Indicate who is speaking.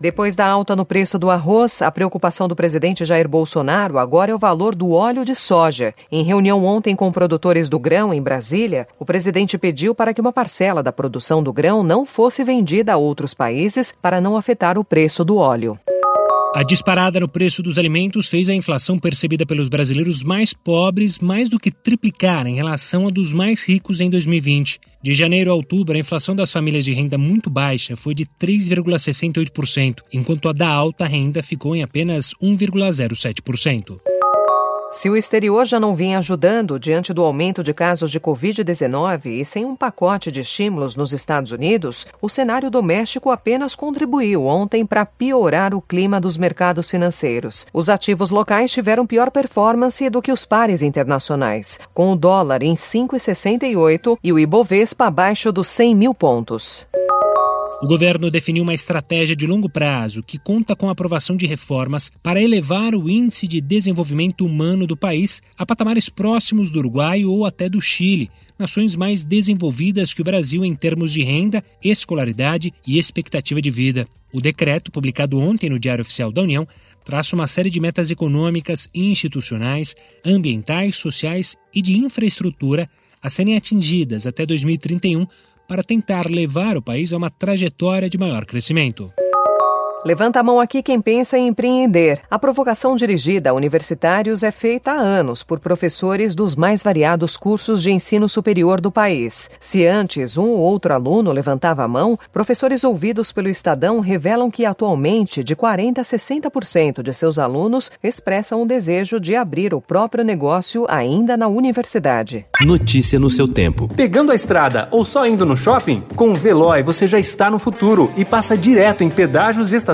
Speaker 1: Depois da alta no preço do arroz, a preocupação do presidente Jair Bolsonaro agora é o valor do óleo de soja. Em reunião ontem com produtores do grão em Brasília, o presidente pediu para que uma parcela da produção do grão não fosse vendida a outros países para não afetar o preço do óleo.
Speaker 2: A disparada no preço dos alimentos fez a inflação percebida pelos brasileiros mais pobres mais do que triplicar em relação a dos mais ricos em 2020. De janeiro a outubro, a inflação das famílias de renda muito baixa foi de 3,68%, enquanto a da alta renda ficou em apenas 1,07%.
Speaker 1: Se o exterior já não vinha ajudando diante do aumento de casos de Covid-19 e sem um pacote de estímulos nos Estados Unidos, o cenário doméstico apenas contribuiu ontem para piorar o clima dos mercados financeiros. Os ativos locais tiveram pior performance do que os pares internacionais, com o dólar em 5,68 e o Ibovespa abaixo dos 100 mil pontos.
Speaker 2: O governo definiu uma estratégia de longo prazo que conta com a aprovação de reformas para elevar o índice de desenvolvimento humano do país a patamares próximos do Uruguai ou até do Chile, nações mais desenvolvidas que o Brasil em termos de renda, escolaridade e expectativa de vida. O decreto, publicado ontem no Diário Oficial da União, traça uma série de metas econômicas, institucionais, ambientais, sociais e de infraestrutura a serem atingidas até 2031 para tentar levar o país a uma trajetória de maior crescimento.
Speaker 1: Levanta a mão aqui quem pensa em empreender. A provocação dirigida a universitários é feita há anos por professores dos mais variados cursos de ensino superior do país. Se antes um ou outro aluno levantava a mão, professores ouvidos pelo Estadão revelam que atualmente de 40 a 60% de seus alunos expressam o desejo de abrir o próprio negócio ainda na universidade.
Speaker 3: Notícia no seu tempo.
Speaker 4: Pegando a estrada ou só indo no shopping? Com o Veloy você já está no futuro e passa direto em pedágios e estacionamentos